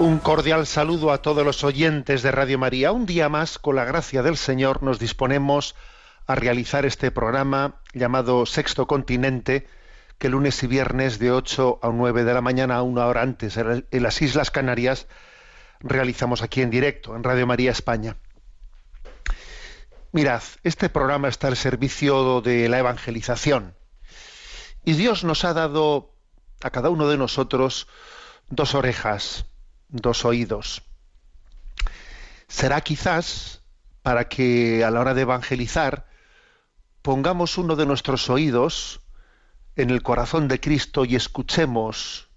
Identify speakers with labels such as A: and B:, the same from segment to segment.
A: Un cordial saludo a todos los oyentes de Radio María. Un día más, con la gracia del Señor, nos disponemos a realizar este programa llamado Sexto Continente, que lunes y viernes de 8 a 9 de la mañana, una hora antes, en las Islas Canarias, realizamos aquí en directo, en Radio María España. Mirad, este programa está al servicio de la evangelización. Y Dios nos ha dado a cada uno de nosotros dos orejas, dos oídos. Será quizás para que a la hora de evangelizar pongamos uno de nuestros oídos en el corazón de Cristo y escuchemos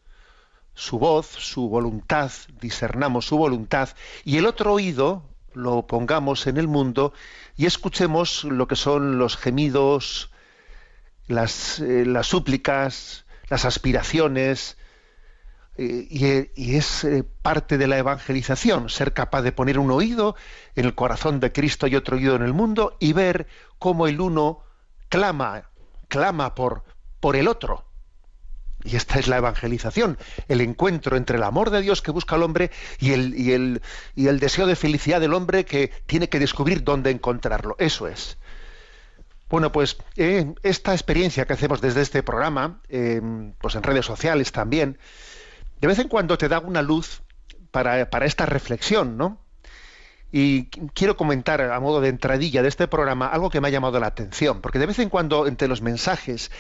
A: su voz, su voluntad, discernamos su voluntad, y el otro oído lo pongamos en el mundo y escuchemos lo que son los gemidos, las, eh, las súplicas, las aspiraciones, y, eh, y es eh, parte de la evangelización, ser capaz de poner un oído en el corazón de Cristo y otro oído en el mundo y ver cómo el uno clama, clama por, por el otro. Y esta es la evangelización, el encuentro entre el amor de Dios que busca al hombre y el, y el, y el deseo de felicidad del hombre que tiene que descubrir dónde encontrarlo. Eso es. Bueno, pues eh, esta experiencia que hacemos desde este programa, pues en redes sociales también, de vez en cuando te da una luz para, esta reflexión, ¿no? Y qu- quiero comentar a modo de entradilla de este programa algo que me ha llamado la atención, porque de vez en cuando entre los mensajes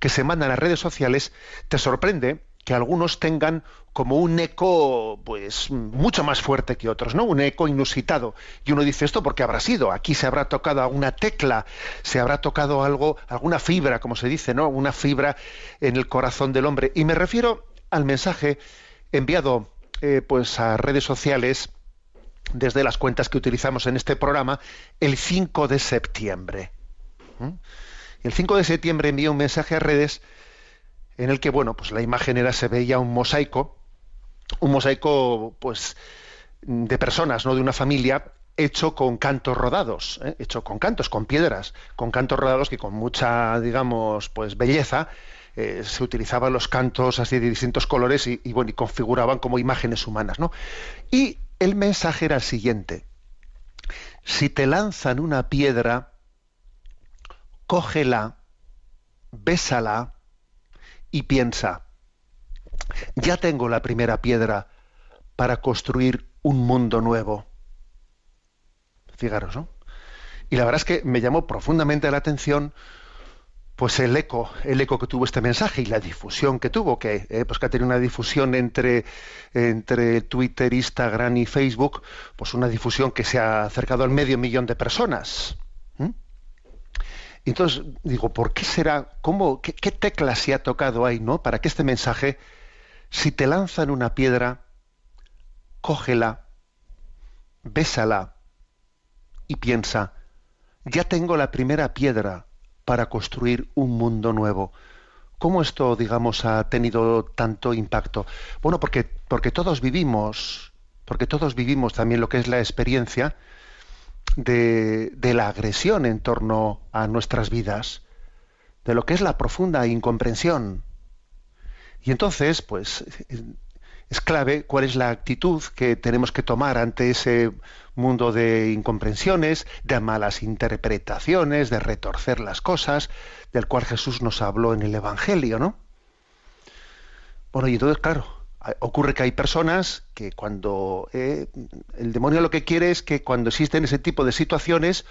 A: que se mandan a las redes sociales te sorprende que algunos tengan como un eco pues mucho más fuerte que otros, ¿no? Un eco inusitado. Y uno dice esto porque habrá sido, aquí se habrá tocado alguna tecla, se habrá tocado algo, alguna fibra, como se dice, ¿no? Una fibra en el corazón del hombre. Y me refiero al mensaje enviado eh, pues a redes sociales desde las cuentas que utilizamos en este programa el 5 de septiembre. El 5 de septiembre envié un mensaje a redes en el que, bueno, pues la imagen era, se veía un mosaico, un mosaico, pues, de personas, no de una familia, hecho con cantos rodados, ¿eh? hecho con cantos, con piedras, con cantos rodados que con mucha, digamos, pues belleza eh, se utilizaban los cantos así de distintos colores y, y, bueno, y configuraban como imágenes humanas, ¿no? Y el mensaje era el siguiente: si te lanzan una piedra, cógela, bésala y piensa, ya tengo la primera piedra para construir un mundo nuevo. Fijaros, ¿no? Y la verdad es que me llamó profundamente la atención pues el eco, el eco que tuvo este mensaje y la difusión que tuvo, que, eh, pues que ha tenido una difusión entre, entre Twitter, Instagram y Facebook, pues una difusión que se ha acercado al medio millón de personas. ¿Mm? Entonces digo, ¿por qué será? ¿Cómo, qué, tecla se ha tocado ahí, no? Para que este mensaje Si te lanzan una piedra, cógela, bésala y piensa, ya tengo la primera piedra para construir un mundo nuevo. ¿Cómo esto, digamos, ha tenido tanto impacto? Bueno, porque, porque todos vivimos, porque todos vivimos también lo que es la experiencia de, de la agresión en torno a nuestras vidas, de lo que es la profunda incomprensión. Y entonces, pues, es clave cuál es la actitud que tenemos que tomar ante ese mundo de incomprensiones, de malas interpretaciones, de retorcer las cosas, del cual Jesús nos habló en el Evangelio, ¿no? Bueno, y entonces, claro, ocurre que hay personas que cuando eh, el demonio lo que quiere es que cuando existen ese tipo de situaciones,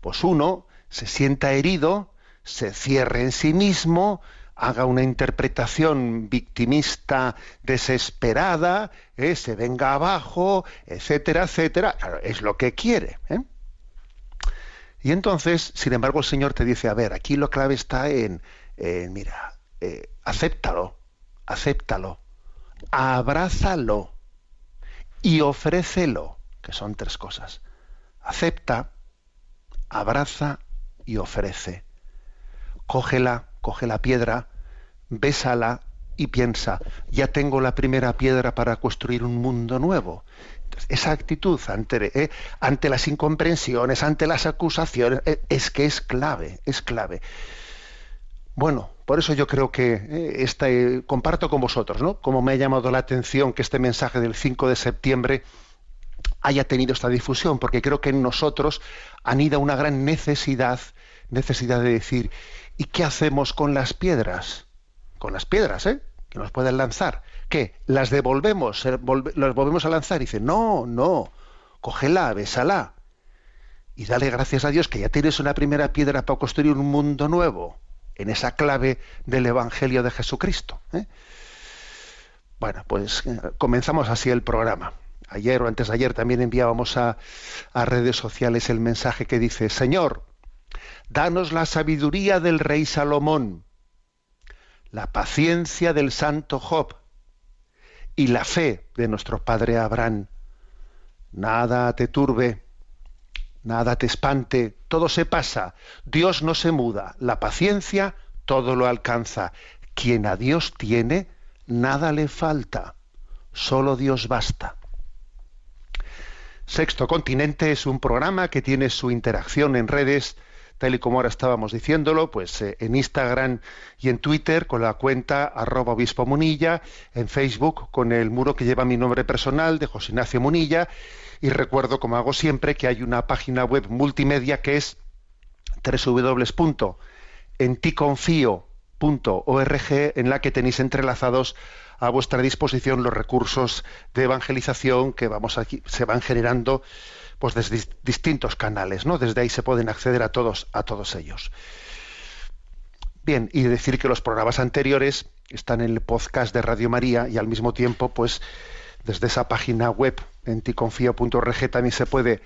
A: pues uno se sienta herido, se cierre en sí mismo, haga una interpretación victimista desesperada, eh, se venga abajo, etcétera, etcétera. Claro, es lo que quiere. ¿eh? Y entonces, sin embargo, el Señor te dice, a ver, aquí lo clave está en, en mira, eh, acéptalo, acéptalo, abrázalo y ofrécelo, que son tres cosas. Acepta, abraza y ofrece. Cógela, coge la piedra, bésala y piensa, ya tengo la primera piedra para construir un mundo nuevo. Esa actitud ante, eh, ante las incomprensiones, ante las acusaciones, eh, es que es clave, es clave. Bueno, por eso yo creo que eh, este, comparto con vosotros, ¿no? Como me ha llamado la atención que este mensaje del 5 de septiembre haya tenido esta difusión, porque creo que en nosotros anida una gran necesidad, necesidad de decir, ¿y qué hacemos con las piedras? Con las piedras, ¿eh? Que nos pueden lanzar. ¿Qué? ¿Las devolvemos? ¿Las volvemos a lanzar? Y dice, no, no, cógela, bésala. Y dale gracias a Dios que ya tienes una primera piedra para construir un mundo nuevo en esa clave del Evangelio de Jesucristo. ¿eh? Bueno, pues eh, comenzamos así el programa. Ayer o antes de ayer también enviábamos a, a redes sociales el mensaje que dice, Señor, danos la sabiduría del rey Salomón, la paciencia del santo Job y la fe de nuestro padre Abraham. Nada te turbe, nada te espante, todo se pasa, Dios no se muda, la paciencia todo lo alcanza. Quien a Dios tiene, nada le falta, solo Dios basta. Sexto Continente es un programa que tiene su interacción en redes, tal y como ahora estábamos diciéndolo, pues eh, en Instagram y en Twitter con la cuenta arroba obispo Munilla, en Facebook con el muro que lleva mi nombre personal de José Ignacio Munilla, y recuerdo, como hago siempre, que hay una página web multimedia que es www.enticonfio.org en la que tenéis entrelazados a vuestra disposición los recursos de evangelización que vamos aquí, se van generando pues desde distintos canales, ¿no? Desde ahí se pueden acceder a todos, a todos ellos. Bien, y decir que los programas anteriores están en el podcast de Radio María y al mismo tiempo, pues, desde esa página web enticonfio.org también se puede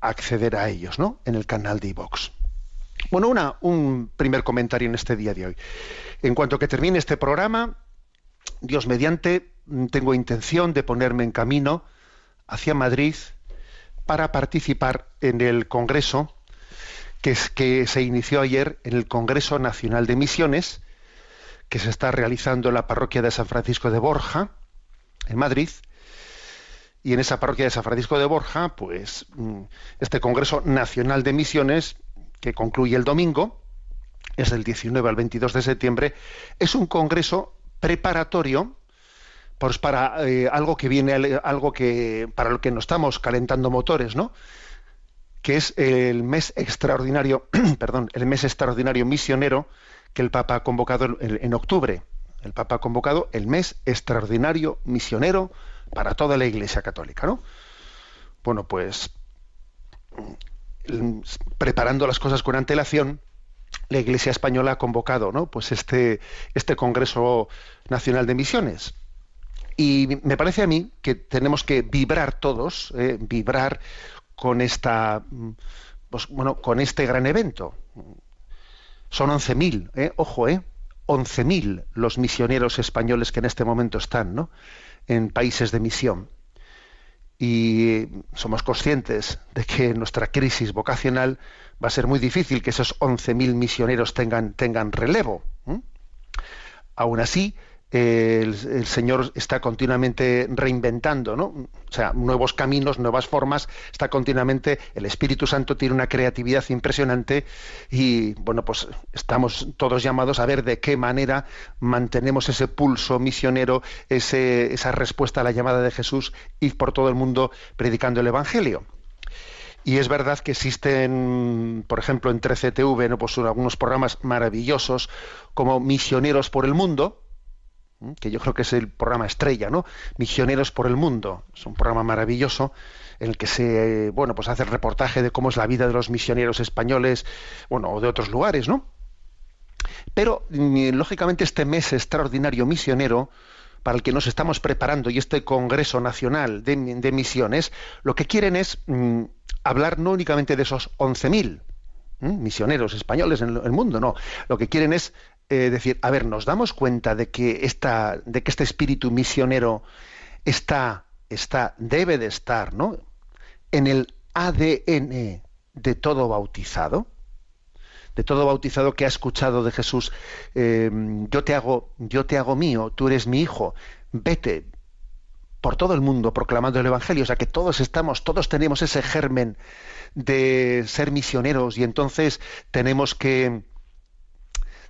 A: acceder a ellos, ¿no? En el canal de iVox. Bueno, una, un primer comentario en este día de hoy. En cuanto que termine este programa, Dios mediante, tengo intención de ponerme en camino hacia Madrid para participar en el Congreso que, se inició ayer en el Congreso Nacional de Misiones, que se está realizando en la parroquia de San Francisco de Borja, en Madrid. Y en esa parroquia de San Francisco de Borja, pues este Congreso Nacional de Misiones, que concluye el domingo, es del 19 al 22 de septiembre, es un congreso preparatorio pues para eh, algo que viene algo que para lo que nos estamos calentando motores no que es el mes extraordinario perdón el mes extraordinario misionero que el papa ha convocado en, en octubre el papa ha convocado el mes extraordinario misionero para toda la iglesia católica no bueno pues preparando las cosas con antelación la Iglesia española ha convocado ¿no? pues este, este Congreso Nacional de Misiones. Y me parece a mí que tenemos que vibrar todos, eh, vibrar con esta pues, bueno, con este gran evento. Son 11.000, ¿eh? ojo, ¿eh? 11.000 los misioneros españoles que en este momento están ¿no? en países de misión. Y somos conscientes de que nuestra crisis vocacional va a ser muy difícil que esos 11.000 misioneros tengan, tengan relevo. ¿eh? Aún así, el, Señor está continuamente reinventando, ¿no? O sea, nuevos caminos, nuevas formas, está continuamente, el Espíritu Santo tiene una creatividad impresionante y, bueno, pues estamos todos llamados a ver de qué manera mantenemos ese pulso misionero, esa respuesta a la llamada de Jesús, ir por todo el mundo predicando el Evangelio. Y es verdad que existen, por ejemplo, en 13TV, ¿no? pues algunos programas maravillosos como Misioneros por el Mundo, que yo creo que es el programa estrella, ¿no? Misioneros por el mundo. Es un programa maravilloso en el que se, bueno, pues hace el reportaje de cómo es la vida de los misioneros españoles, bueno, o de otros lugares, ¿no? Pero, mm, lógicamente, este mes extraordinario misionero, para el que nos estamos preparando, y este Congreso Nacional de, Misiones, lo que quieren es mm, hablar no únicamente de esos 11.000 misioneros españoles en el mundo, no. Lo que quieren es eh, decir, a ver, nos damos cuenta de que esta, de que este espíritu misionero está, está, debe de estar, ¿no? En el ADN de todo bautizado, de todo bautizado que ha escuchado de Jesús, eh, yo te hago, yo te hago mío, tú eres mi hijo, vete por todo el mundo proclamando el evangelio, o sea que todos estamos, todos tenemos ese germen de ser misioneros y entonces tenemos que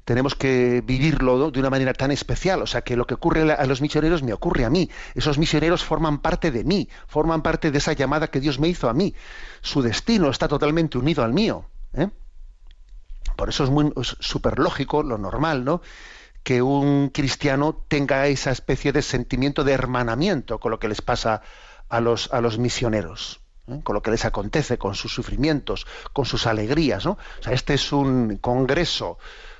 A: tenemos que vivirlo de una manera tan especial. O sea, que lo que ocurre a los misioneros me ocurre a mí. Esos misioneros forman parte de mí, forman parte de esa llamada que Dios me hizo a mí. Su destino está totalmente unido al mío. ¿eh? Por eso es muy súper lógico, lo normal, ¿no? que un cristiano tenga esa especie de sentimiento de hermanamiento con lo que les pasa a los, a los misioneros. ¿eh? con lo que les acontece, con sus sufrimientos, con sus alegrías. ¿no? O sea, este es un congreso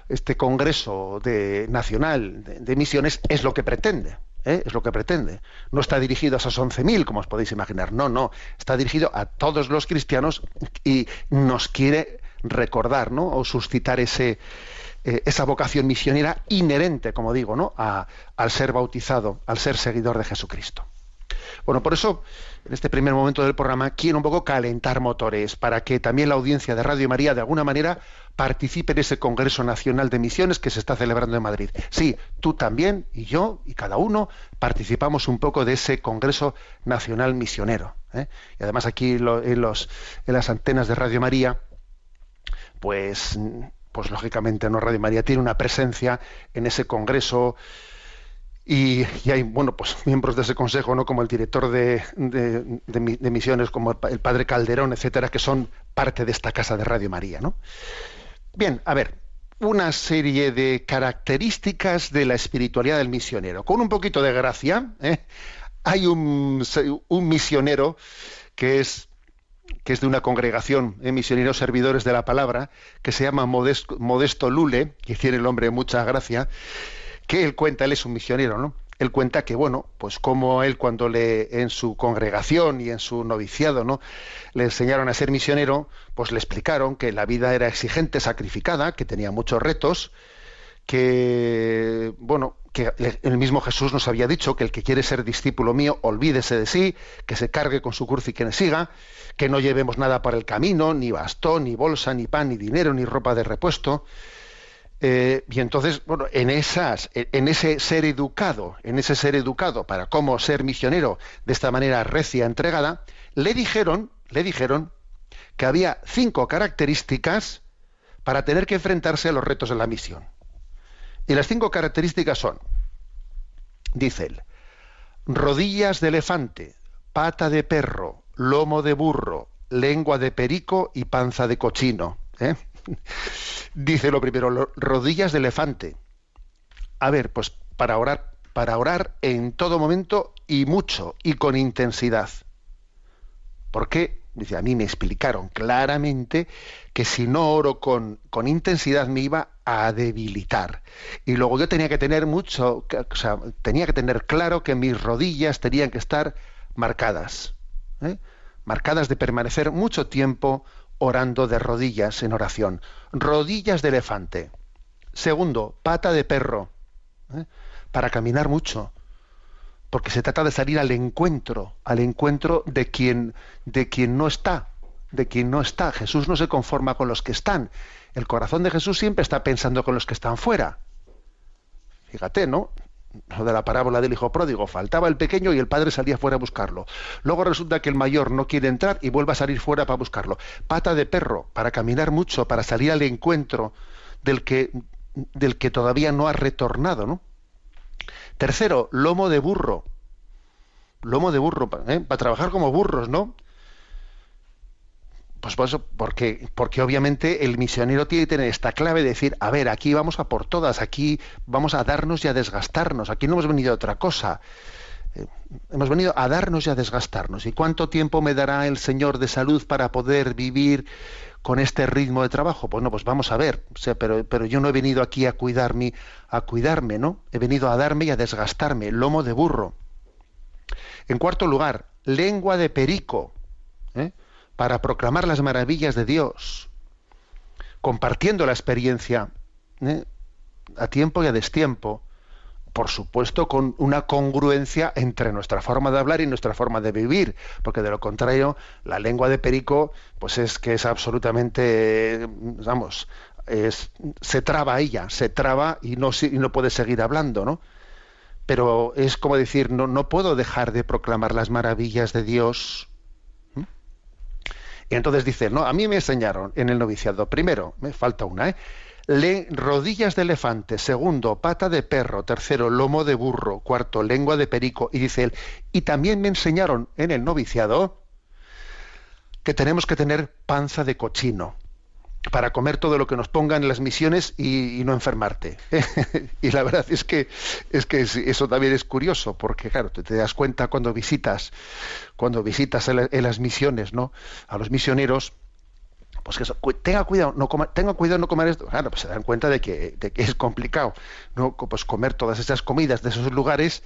A: este Congreso de, Nacional de, Misiones es lo que pretende. ¿eh? Es lo que pretende. No está dirigido a esos 11.000, como os podéis imaginar. No, no. Está dirigido a todos los cristianos y nos quiere recordar, ¿no? O suscitar ese, eh, esa vocación misionera inherente, como digo, ¿no? al ser bautizado, al ser seguidor de Jesucristo. Bueno, por eso, en este primer momento del programa, quiero un poco calentar motores para que también la audiencia de Radio María, de alguna manera, participe en ese Congreso Nacional de Misiones que se está celebrando en Madrid. Sí, tú también y yo y cada uno participamos un poco de ese Congreso Nacional Misionero. ¿eh? Y además aquí en, en las antenas de Radio María, pues, pues lógicamente no Radio María tiene una presencia en ese Congreso y, hay, bueno, pues miembros de ese consejo, ¿no? Como el director de, de, misiones, como el padre Calderón, etcétera, que son parte de esta casa de Radio María, ¿no? Bien, a ver, una serie de características de la espiritualidad del misionero. Con un poquito de gracia, ¿eh? hay un, un, misionero que es que es de una congregación de misioneros servidores de la palabra, que se llama Modesto, Modesto Lule, que tiene el nombre de mucha gracia, que él cuenta, él es un misionero, ¿no? Él cuenta que, bueno, pues como él cuando le, en su congregación y en su noviciado, ¿no? Le enseñaron a ser misionero, pues le explicaron que la vida era exigente, sacrificada, que tenía muchos retos, que, bueno, que el mismo Jesús nos había dicho que el que quiere ser discípulo mío, olvídese de sí, que se cargue con su cruz y que me siga, que no llevemos nada para el camino, ni bastón, ni bolsa, ni pan, ni dinero, ni ropa de repuesto, eh, y entonces, bueno, en esas, en ese ser educado, en ese ser educado para cómo ser misionero de esta manera recia, entregada, le dijeron, le dijeron que había cinco características para tener que enfrentarse a los retos de la misión. Y las cinco características son, dice él, rodillas de elefante, pata de perro, lomo de burro, lengua de perico y panza de cochino. ¿eh? Dice lo primero, rodillas de elefante. A ver, pues para orar, para orar en todo momento y mucho y con intensidad. ¿Por qué? Dice, a mí me explicaron claramente que si no oro con, con intensidad me iba a debilitar. Y luego yo tenía que tener mucho, o sea, tenía que tener claro que mis rodillas tenían que estar marcadas. ¿eh? Marcadas de permanecer mucho tiempo orando de rodillas en oración. Rodillas de elefante. Segundo, pata de perro, ¿eh? para caminar mucho, porque se trata de salir al encuentro, al encuentro de quien, de quien no está, de quien no está. Jesús no se conforma con los que están. El corazón de Jesús siempre está pensando con los que están fuera. Fíjate, ¿no? Lo de la parábola del hijo pródigo. Faltaba el pequeño y el padre salía fuera a buscarlo. Luego resulta que el mayor no quiere entrar y vuelve a salir fuera para buscarlo. Pata de perro, para caminar mucho, para salir al encuentro del que, del que todavía no ha retornado, ¿no? Tercero, lomo de burro. Lomo de burro, ¿eh? para trabajar como burros, ¿no? Pues porque, porque obviamente el misionero tiene que tener esta clave de decir, a ver, aquí vamos a por todas, aquí vamos a darnos y a desgastarnos, aquí no hemos venido a otra cosa. Eh, hemos venido a darnos y a desgastarnos. ¿Y cuánto tiempo me dará el Señor de salud para poder vivir con este ritmo de trabajo? Bueno, pues vamos a ver. Pero, pero yo no he venido aquí a cuidarme, a cuidarme, ¿no? He venido a darme y a desgastarme, lomo de burro. En cuarto lugar, lengua de perico. Para proclamar las maravillas de Dios, compartiendo la experiencia ¿eh? a tiempo y a destiempo, por supuesto con una congruencia entre nuestra forma de hablar y nuestra forma de vivir, porque de lo contrario la lengua de perico pues es que es absolutamente vamos, se traba ella, se traba y no, y no puede seguir hablando, ¿no? Pero es como decir, no, no puedo dejar de proclamar las maravillas de Dios, y entonces dice, no, a mí me enseñaron en el noviciado, primero, me falta una, ¿eh? Le, rodillas de elefante, segundo, pata de perro, tercero, lomo de burro, cuarto, lengua de perico, y dice él, y también me enseñaron en el noviciado que tenemos que tener panza de cochino para comer todo lo que nos pongan en las misiones y, no enfermarte. y la verdad es que es que eso también es curioso, porque claro, te, das cuenta cuando visitas, cuando visitas en, la, en, las misiones, ¿no? A los misioneros, pues que eso, tenga cuidado, no coma, tenga cuidado no comer esto. Pues se dan cuenta de que, de que es complicado, no, pues comer todas esas comidas de esos lugares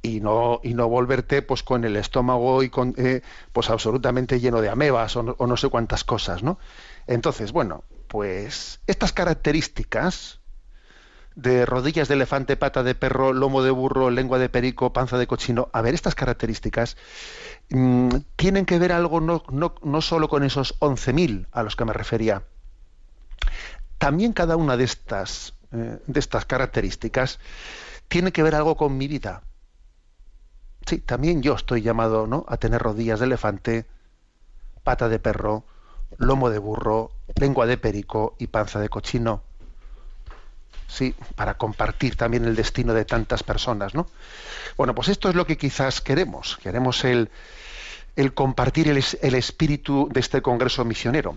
A: y no y no volverte pues con el estómago y con eh, pues absolutamente lleno de amebas o no, o no sé cuántas cosas, ¿no? Entonces, bueno, pues estas características de rodillas de elefante, pata de perro, lomo de burro, lengua de perico, panza de cochino, a ver, estas características mmm, tienen que ver algo no, no, no solo con esos 11.000 a los que me refería. También cada una de estas, eh, de estas características tiene que ver algo con mi vida. Sí, también yo estoy llamado ¿no? a tener rodillas de elefante, pata de perro, lomo de burro, lengua de perico y panza de cochino. Sí, para compartir también el destino de tantas personas, ¿no? Bueno, pues esto es lo que quizás queremos. Queremos el, el compartir el, espíritu de este congreso misionero.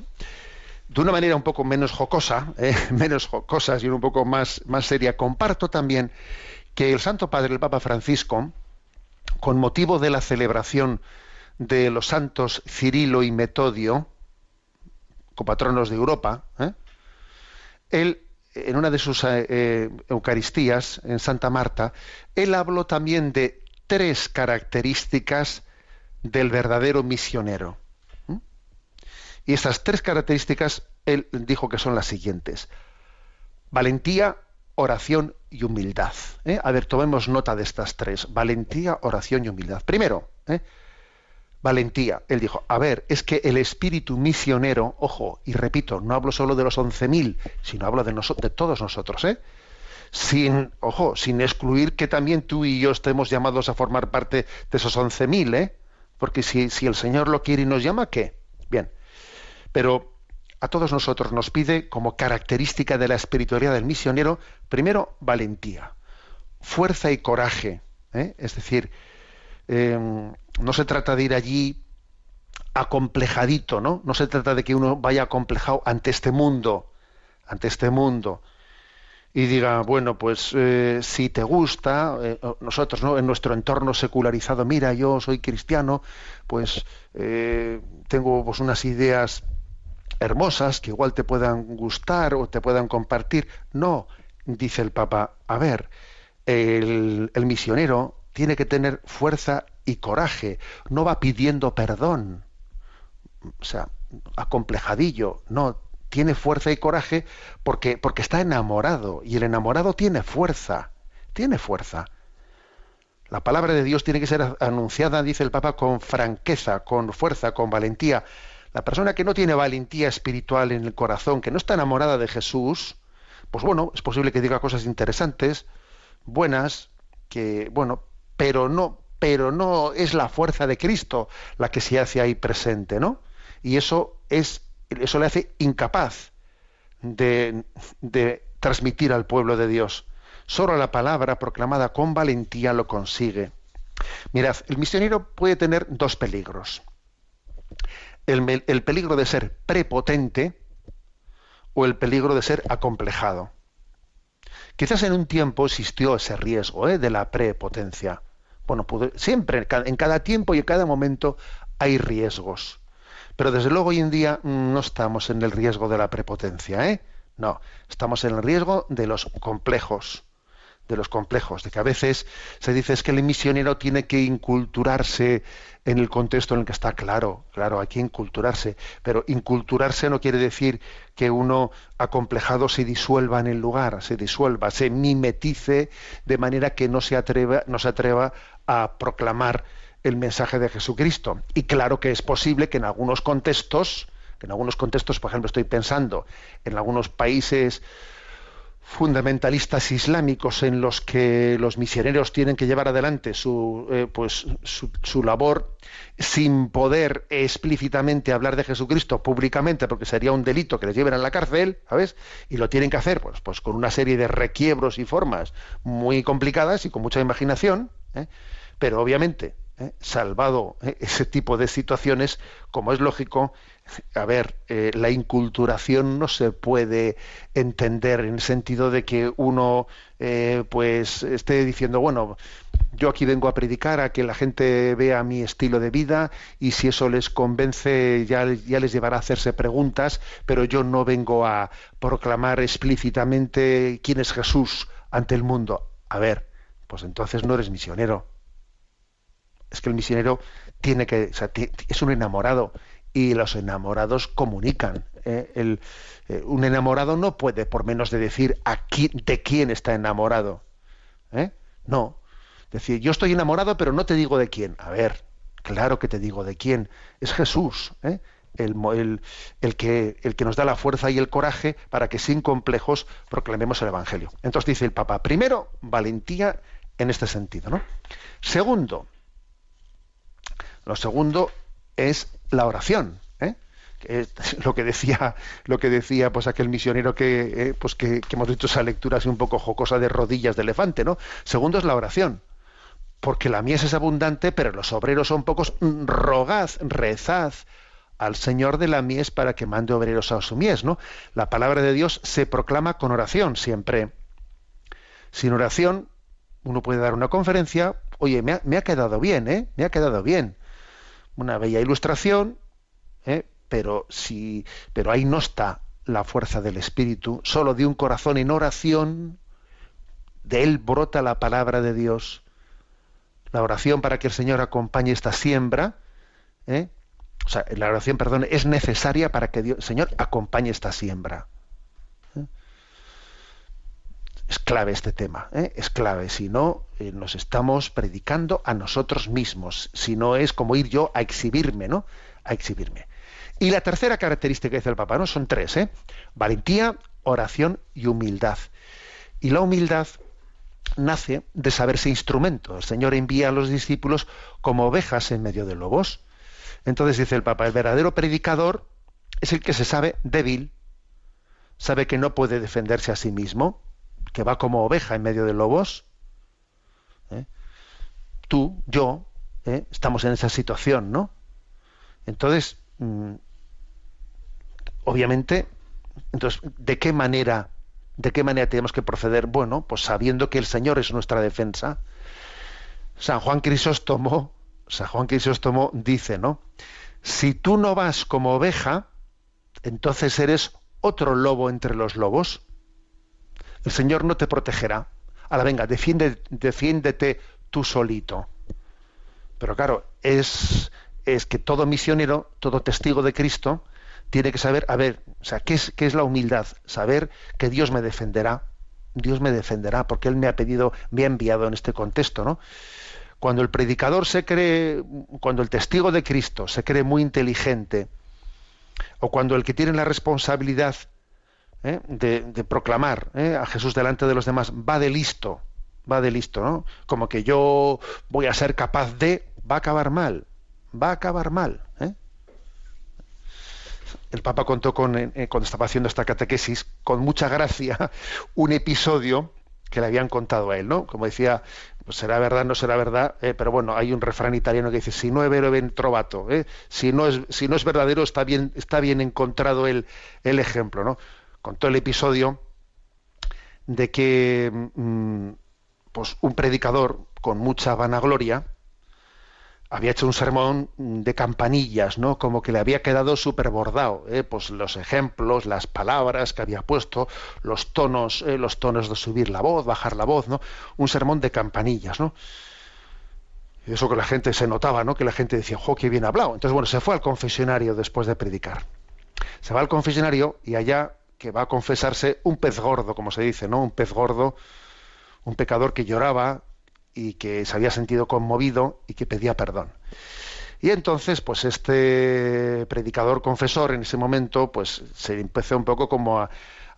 A: De una manera un poco menos jocosa, eh, menos jocosa y un poco más, más seria, comparto también que el Santo Padre, el Papa Francisco, con motivo de la celebración de los santos Cirilo y Metodio, copatronos de Europa, ¿eh? él, en una de sus eh, Eucaristías, en Santa Marta, él habló también de tres características del verdadero misionero. ¿eh? Y estas tres características, él dijo que son las siguientes. Valentía, oración y humildad. ¿eh? A ver, tomemos nota de estas tres. Valentía, oración y humildad. Primero, ¿eh? Valentía. Él dijo, a ver, es que el espíritu misionero, ojo, y repito, no hablo solo de los 11.000, sino hablo de, todos nosotros, ¿eh? Sin, ojo, sin excluir que también tú y yo estemos llamados a formar parte de esos 11.000, ¿eh? Porque si, si el Señor lo quiere y nos llama, ¿qué? Bien. Pero a todos nosotros nos pide como característica de la espiritualidad del misionero, primero, valentía, fuerza y coraje. ¿eh? Es decir, eh, no se trata de ir allí acomplejadito, ¿no? No se trata de que uno vaya acomplejado ante este mundo, ante este mundo, y diga, bueno, pues eh, si te gusta, eh, nosotros, ¿no? En nuestro entorno secularizado, mira, yo soy cristiano, pues eh, tengo pues unas ideas hermosas que igual te puedan gustar o te puedan compartir. No, dice el Papa, a ver, el, el misionero tiene que tener fuerza y coraje, no va pidiendo perdón, o sea, acomplejadillo, no, tiene fuerza y coraje porque, porque está enamorado. Y el enamorado tiene fuerza, tiene fuerza. La palabra de Dios tiene que ser anunciada, dice el Papa, con franqueza, con fuerza, con valentía. La persona que no tiene valentía espiritual en el corazón, que no está enamorada de Jesús, pues bueno, es posible que diga cosas interesantes, buenas, que bueno, pero no, pero no es la fuerza de Cristo la que se hace ahí presente, ¿no? Y eso es, eso le hace incapaz de, de transmitir al pueblo de Dios. Solo la palabra proclamada con valentía lo consigue. Mirad, el misionero puede tener dos peligros. El, el, peligro de ser prepotente o el peligro de ser acomplejado. Quizás en un tiempo existió ese riesgo ¿eh? de la prepotencia. Bueno, siempre, en cada tiempo y en cada momento hay riesgos. Pero desde luego hoy en día no estamos en el riesgo de la prepotencia, ¿eh? No, estamos en el riesgo de los complejos de los complejos, de que a veces se dice es que el misionero tiene que inculturarse en el contexto en el que está, claro, claro, hay que inculturarse, pero inculturarse no quiere decir que uno acomplejado se disuelva en el lugar, se disuelva, se mimetice de manera que no se atreva, no se atreva a proclamar el mensaje de Jesucristo. Y claro que es posible que en algunos contextos, que en algunos contextos, por ejemplo, estoy pensando en algunos países fundamentalistas islámicos en los que los misioneros tienen que llevar adelante su, eh, pues, su, labor sin poder explícitamente hablar de Jesucristo públicamente porque sería un delito que les lleven a la cárcel, ¿sabes? Y lo tienen que hacer pues, pues con una serie de requiebros y formas muy complicadas y con mucha imaginación, ¿eh? pero obviamente ¿eh? salvado ese tipo de situaciones, como es lógico, a ver, eh, la inculturación no se puede entender en el sentido de que uno eh, pues esté diciendo, bueno, yo aquí vengo a predicar a que la gente vea mi estilo de vida y si eso les convence ya, ya les llevará a hacerse preguntas, pero yo no vengo a proclamar explícitamente quién es Jesús ante el mundo. A ver, pues entonces no eres misionero. Es que el misionero tiene que, es un enamorado y los enamorados comunican. ¿eh? El, eh, un enamorado no puede, por menos de decir a de quién está enamorado. ¿eh? No. Decir, yo estoy enamorado, pero no te digo de quién. A ver, claro que te digo de quién. Es Jesús, el, el, el, que, el que nos da la fuerza y el coraje para que sin complejos proclamemos el Evangelio. Entonces dice el Papa, primero, valentía en este sentido. ¿no? Segundo, lo segundo es la oración. ¿eh? lo que decía lo que decía pues aquel misionero que eh, pues que, hemos visto esa lectura así un poco jocosa de rodillas de elefante no segundo es la oración porque la mies es abundante pero los obreros son pocos. Rogad rezad al Señor de la mies para que mande obreros a su mies no la palabra de Dios se proclama con oración siempre. Sin oración uno puede dar una conferencia oye me ha, me ha quedado bien eh me ha quedado bien una bella ilustración, ¿eh? pero, si, pero ahí no está la fuerza del Espíritu, solo de un corazón en oración, de él brota la palabra de Dios. La oración para que el Señor acompañe esta siembra, ¿eh? o sea, la oración, perdón, es necesaria para que Dios, el Señor acompañe esta siembra. Es clave este tema, ¿eh? es clave. Si no, eh, nos estamos predicando a nosotros mismos. Si no es como ir yo a exhibirme, ¿no? A exhibirme. Y la tercera característica que dice el Papa, ¿no? Son tres, ¿eh? Valentía, oración y humildad. Y la humildad nace de saberse instrumento. El Señor envía a los discípulos como ovejas en medio de lobos. Entonces dice el Papa, el verdadero predicador es el que se sabe débil, sabe que no puede defenderse a sí mismo, que va como oveja en medio de lobos, ¿eh? tú, yo, ¿eh? estamos en esa situación, ¿no? Entonces, mm, obviamente, entonces, ¿de qué manera, de qué manera tenemos que proceder? Bueno, pues sabiendo que el Señor es nuestra defensa. San Juan Crisóstomo, San Juan Crisóstomo dice, ¿no? Si tú no vas como oveja, entonces eres otro lobo entre los lobos el Señor no te protegerá. Ahora venga, defiéndete tú solito. Pero claro, es, es que todo misionero, todo testigo de Cristo, tiene que saber, a ver, o sea, ¿qué es, qué es la humildad? Saber que Dios me defenderá, Dios me defenderá, porque Él me ha pedido, me ha enviado en este contexto, ¿no? Cuando el predicador se cree, cuando el testigo de Cristo se cree muy inteligente, o cuando el que tiene la responsabilidad ¿eh? de, proclamar ¿eh? a Jesús delante de los demás va de listo, va de listo, ¿no? Como que yo voy a ser capaz de, va a acabar mal, va a acabar mal. ¿eh? El Papa contó con, cuando estaba haciendo esta catequesis, con mucha gracia, un episodio que le habían contado a él, ¿no? Como decía, pues será verdad, no será verdad, eh, pero bueno, hay un refrán italiano que dice, si no es vero, ben trovato, ¿eh? si, no es, si no es verdadero, está bien, está bien encontrado el, el ejemplo, ¿no? Contó el episodio de que mm, pues un predicador con mucha vanagloria, había hecho un sermón de campanillas, ¿no? Como que le había quedado súper bordado, ¿eh? pues los ejemplos, las palabras que había puesto, los tonos, ¿eh? los tonos de subir la voz, bajar la voz, ¿no? Un sermón de campanillas, ¿no? Eso que la gente se notaba, ¿no? Que la gente decía, ¡jo, qué bien hablado! Entonces, bueno, se fue al confesionario después de predicar. Se va al confesionario y allá que va a confesarse un pez gordo, como se dice, ¿no? Un pez gordo, un pecador que lloraba, y que se había sentido conmovido y que pedía perdón. Y entonces, pues este predicador confesor en ese momento, pues se empezó un poco como a,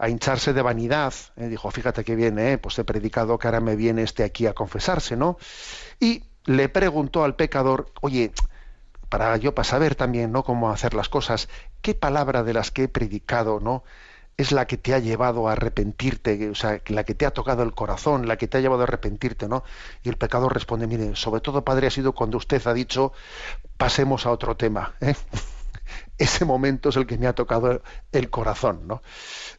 A: hincharse de vanidad. ¿eh? Dijo, fíjate que viene, ¿eh? pues he predicado que ahora me viene este aquí a confesarse, ¿no? Y le preguntó al pecador, oye, para yo, para saber también, ¿no? Cómo hacer las cosas, ¿qué palabra de las que he predicado, ¿no? Es la que te ha llevado a arrepentirte, o sea, la que te ha tocado el corazón, la que te ha llevado a arrepentirte, ¿no? Y el pecado responde, mire, sobre todo, Padre, ha sido cuando usted ha dicho, pasemos a otro tema. ¿eh? Ese momento es el que me ha tocado el corazón, ¿no?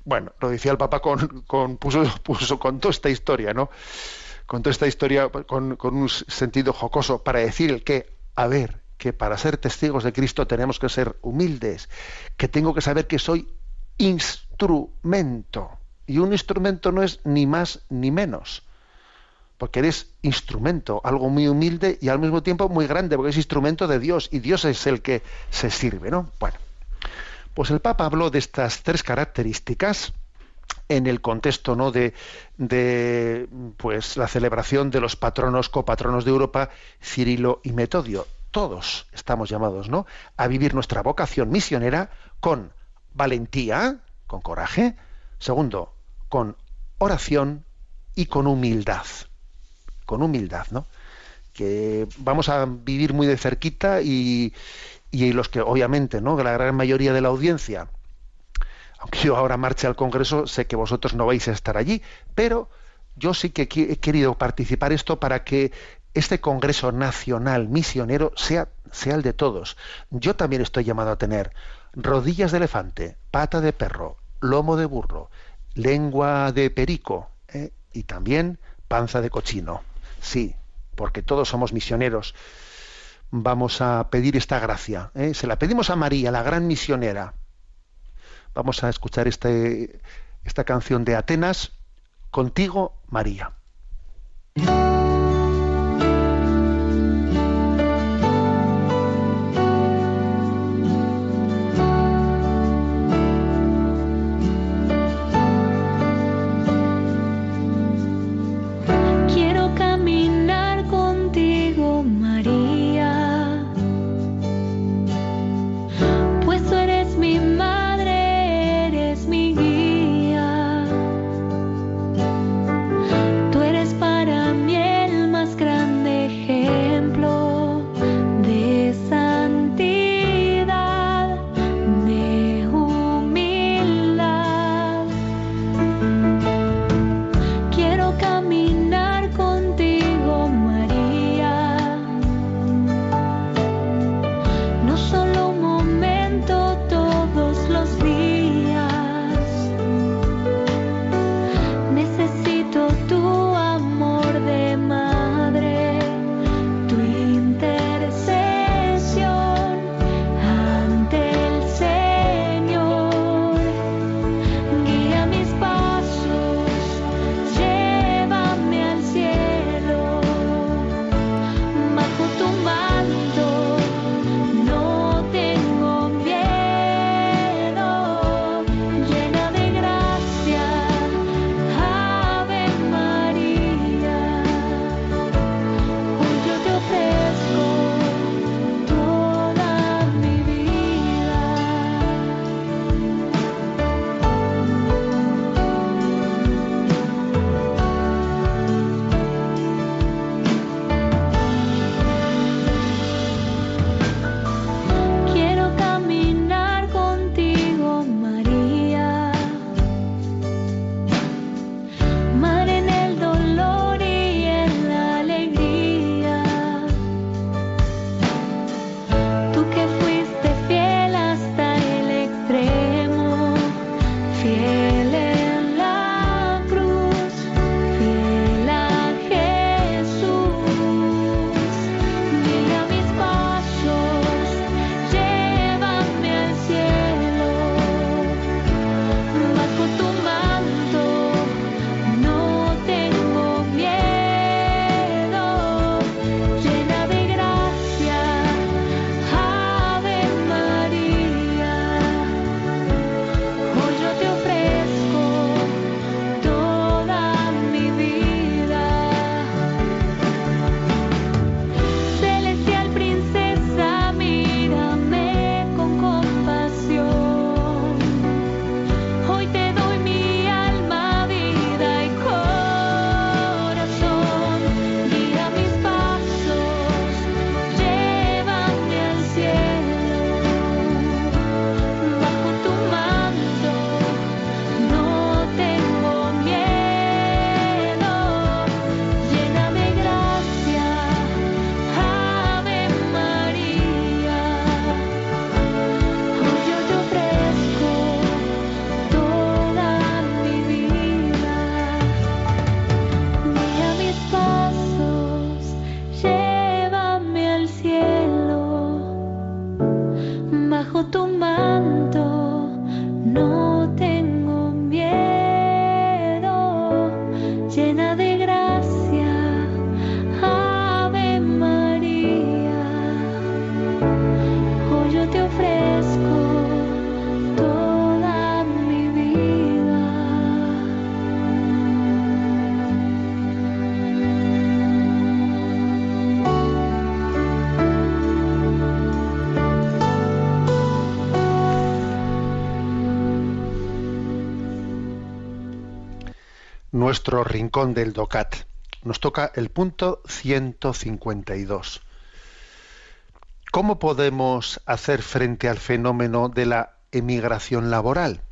A: Bueno, lo decía el Papa con, con puso, puso, con toda esta historia, ¿no? Con toda esta historia, con, con un sentido jocoso, para decir el que, a ver, que para ser testigos de Cristo tenemos que ser humildes, que tengo que saber que soy instrumento. Y un instrumento no es ni más ni menos. Porque eres instrumento, algo muy humilde y al mismo tiempo muy grande, porque es instrumento de Dios y Dios es el que se sirve, ¿no? Bueno, pues el Papa habló de estas tres características en el contexto ¿no? de, de pues la celebración de los patronos copatronos de Europa, Cirilo y Metodio. Todos estamos llamados ¿no? a vivir nuestra vocación misionera con valentía, con coraje. Segundo, con oración y con humildad. Con humildad, ¿no? Que vamos a vivir muy de cerquita y, y los que obviamente, ¿no? La gran mayoría de la audiencia, aunque yo ahora marche al Congreso, sé que vosotros no vais a estar allí, pero yo sí que he querido participar esto para que este Congreso Nacional Misionero sea, sea el de todos. Yo también estoy llamado a tener rodillas de elefante, pata de perro, lomo de burro, lengua de perico ¿eh? y también panza de cochino. Sí, porque todos somos misioneros. Vamos a pedir esta gracia. ¿eh? Se la pedimos a María, la gran misionera. Vamos a escuchar este, esta canción de Atenas, Contigo, María. Nuestro rincón del DOCAT. Nos toca el punto 152. ¿Cómo podemos hacer frente al fenómeno de la emigración laboral?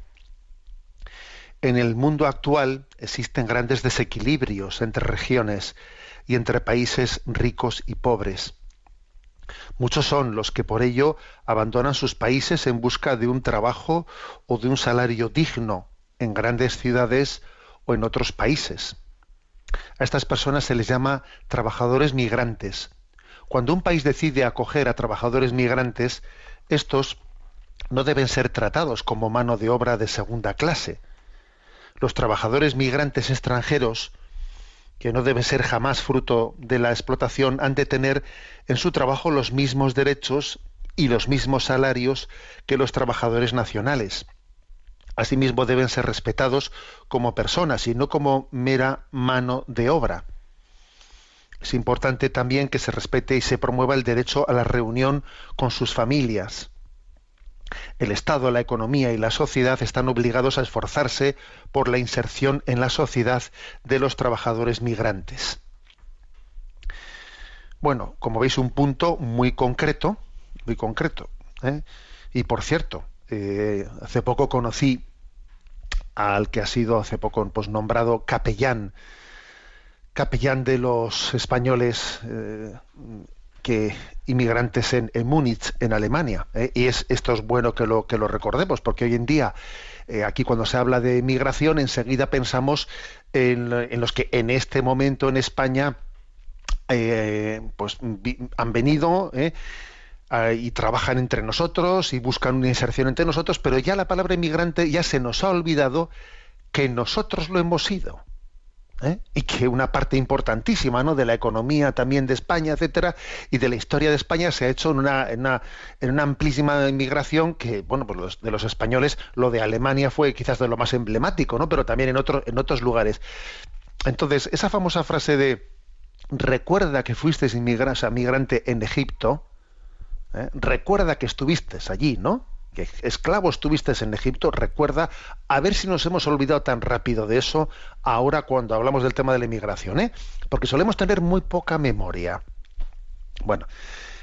A: En el mundo actual existen grandes desequilibrios entre regiones y entre países ricos y pobres. Muchos son los que por ello abandonan sus países en busca de un trabajo o de un salario digno en grandes ciudades o en otros países. A estas personas se les llama trabajadores migrantes. Cuando un país decide acoger a trabajadores migrantes, estos no deben ser tratados como mano de obra de segunda clase. Los trabajadores migrantes extranjeros, que no deben ser jamás fruto de la explotación, han de tener en su trabajo los mismos derechos y los mismos salarios que los trabajadores nacionales. Asimismo deben ser respetados como personas y no como mera mano de obra. Es importante también que se respete y se promueva el derecho a la reunión con sus familias. El Estado, la economía y la sociedad están obligados a esforzarse por la inserción en la sociedad de los trabajadores migrantes. Bueno, como veis, un punto muy concreto, muy concreto. ¿eh? Y por cierto, eh, hace poco conocí al que ha sido hace poco nombrado capellán, capellán de los españoles eh, que inmigrantes en, Múnich, en Alemania. ¿eh? Y es, esto es bueno que lo, que lo recordemos, porque hoy en día, eh, aquí cuando se habla de migración, enseguida pensamos en, los que en este momento en España pues han venido y trabajan entre nosotros y buscan una inserción entre nosotros, pero ya la palabra inmigrante ya se nos ha olvidado que nosotros lo hemos sido. ¿eh? Y que una parte importantísima ¿no? de la economía también de España, etcétera, y de la historia de España se ha hecho en una, en una, en una amplísima inmigración que, bueno, pues los, de los españoles, lo de Alemania fue quizás de lo más emblemático, ¿no? Pero también en, otro, en otros lugares. Entonces, esa famosa frase de recuerda que fuiste inmigra- o sea, migrante en Egipto, ¿eh? recuerda que estuviste allí, ¿no? Que esclavo estuviste en Egipto, recuerda, a ver si nos hemos olvidado tan rápido de eso ahora cuando hablamos del tema de la inmigración, ¿eh? Porque solemos tener muy poca memoria. Bueno,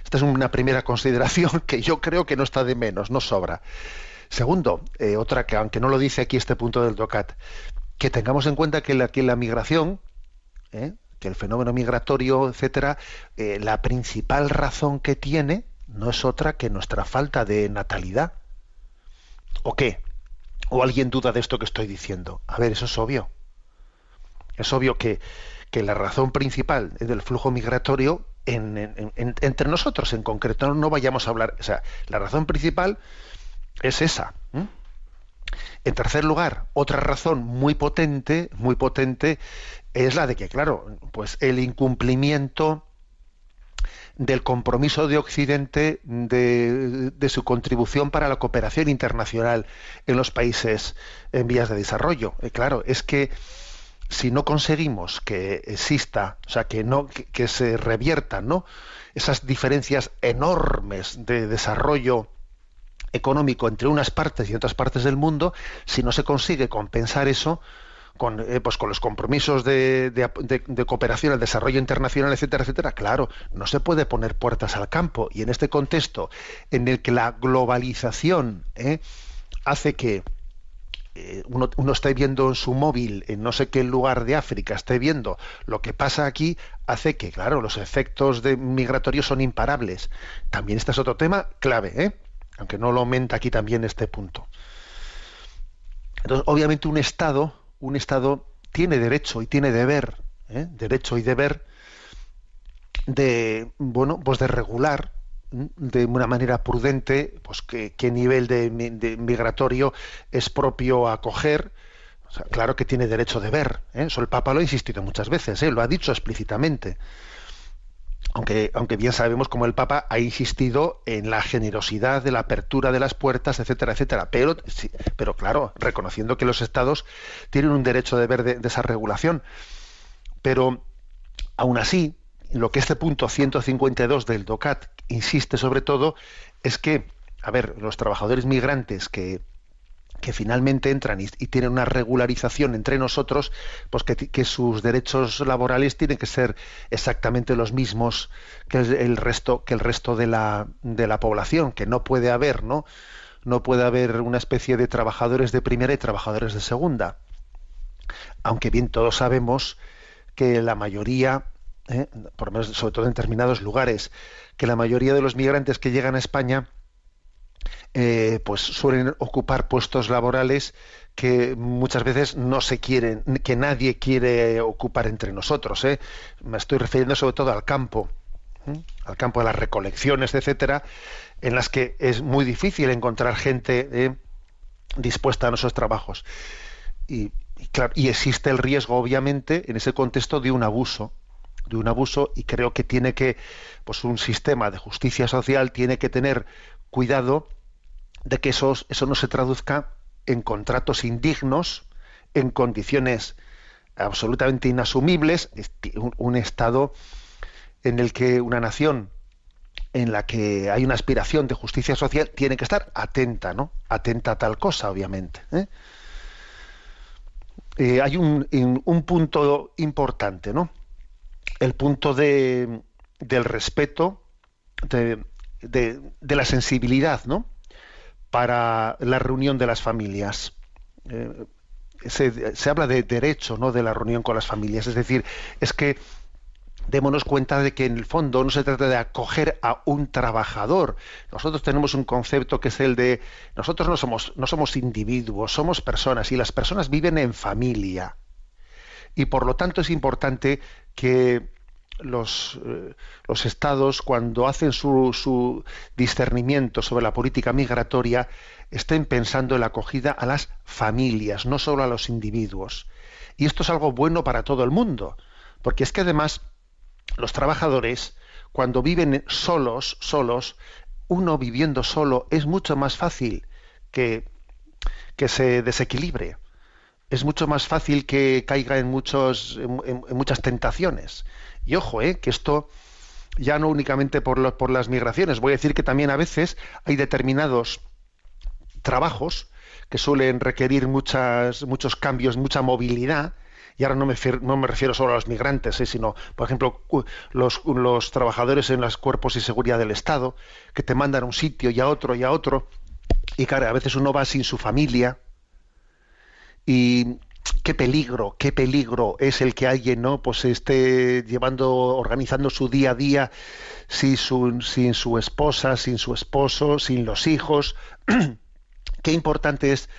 A: esta es una primera consideración que yo creo que no está de menos, no sobra. Segundo, eh, otra que aunque no lo dice aquí este punto del DOCAT, que tengamos en cuenta que la, la migración, ¿eh? que el fenómeno migratorio, etcétera, eh, la principal razón que tiene no es otra que nuestra falta de natalidad. ¿O qué? ¿O alguien duda de esto que estoy diciendo? A ver, eso es obvio. Es obvio que, que la razón principal del flujo migratorio en- en- en- entre nosotros en concreto, no vayamos a hablar, o sea, la razón principal es esa. En tercer lugar, otra razón muy potente, muy potente, es la de que, claro, pues el incumplimiento del compromiso de Occidente de, su contribución para la cooperación internacional en los países en vías de desarrollo. Eh, claro, es que si no conseguimos que exista, o sea, que no que, que se reviertan, ¿no? esas diferencias enormes de desarrollo económico entre unas partes y otras partes del mundo, si no se consigue compensar eso con, eh, pues con los compromisos de, de- de- de cooperación al desarrollo internacional, etcétera, etcétera, claro, no se puede poner puertas al campo. Y en este contexto en el que la globalización ¿eh? hace que eh, uno, uno esté viendo en su móvil en no sé qué lugar de África, esté viendo lo que pasa aquí, hace que, claro, los efectos de migratorios son imparables. También este es otro tema clave, ¿eh? aunque no lo aumenta aquí también este punto. Entonces, obviamente un Estado, un Estado tiene derecho y tiene deber, ¿eh? derecho y deber de, bueno, pues de regular de una manera prudente, pues qué, qué nivel de migratorio es propio acoger. O sea, claro que tiene derecho de ver. ¿eh? Eso el Papa lo ha insistido muchas veces, ¿eh? lo ha dicho explícitamente aunque, aunque bien sabemos como el Papa ha insistido en la generosidad de la apertura de las puertas, etcétera, etcétera. Pero, pero claro, reconociendo que los estados tienen un derecho de ver de, de esa regulación. Pero aún así, lo que este punto 152 del DOCAT insiste sobre todo es que, a ver, los trabajadores migrantes que, que finalmente entran y, tienen una regularización entre nosotros, pues que, sus derechos laborales tienen que ser exactamente los mismos que el, resto que el resto de la, de la población, que no puede haber, ¿no? No puede haber una especie de trabajadores de primera y trabajadores de segunda. Aunque bien todos sabemos que la mayoría, ¿eh? por menos sobre todo en determinados lugares, que la mayoría de los migrantes que llegan a España eh, pues suelen ocupar puestos laborales que muchas veces no se quieren, que nadie quiere ocupar entre nosotros. ¿eh? Me estoy refiriendo sobre todo al campo, al campo de las recolecciones, etcétera, en las que es muy difícil encontrar gente ¿eh? dispuesta a nuestros trabajos. Y, y claro, y existe el riesgo, obviamente, en ese contexto de un abuso, de un abuso, y creo que tiene que, pues un sistema de justicia social tiene que tener cuidado de que eso, eso no se traduzca en contratos indignos, en condiciones absolutamente inasumibles, un, estado en el que una nación en la que hay una aspiración de justicia social tiene que estar atenta, ¿no? Atenta a tal cosa, obviamente. ¿eh? Eh, hay un, un punto importante, ¿no? El punto de, del respeto, de- de la sensibilidad, ¿no? Para la reunión de las familias. Eh, se, habla de derecho, ¿no? De la reunión con las familias. Es decir, es que démonos cuenta de que en el fondo no se trata de acoger a un trabajador. Nosotros tenemos un concepto que es el de nosotros no somos no somos individuos, somos personas y las personas viven en familia. Y por lo tanto es importante que los, eh, los estados, cuando hacen su, su discernimiento sobre la política migratoria, estén pensando en la acogida a las familias, no solo a los individuos. Y esto es algo bueno para todo el mundo, porque es que además los trabajadores, cuando viven solos, solos, uno viviendo solo es mucho más fácil que, que se desequilibre. Es mucho más fácil que caiga en, muchos, en, muchas tentaciones. Y ojo, eh, que esto ya no únicamente por, lo- por las migraciones, voy a decir que también a veces hay determinados trabajos que suelen requerir muchas, muchos cambios, mucha movilidad, y ahora no me, no me refiero solo a los migrantes, eh, sino, por ejemplo, los, los trabajadores en los cuerpos y seguridad del Estado, que te mandan a un sitio y a otro y a otro, y claro, a veces uno va sin su familia, y qué peligro, qué peligro es el que alguien no pues esté llevando, organizando su día a día sin su, esposa, sin su esposo, sin los hijos. qué importante es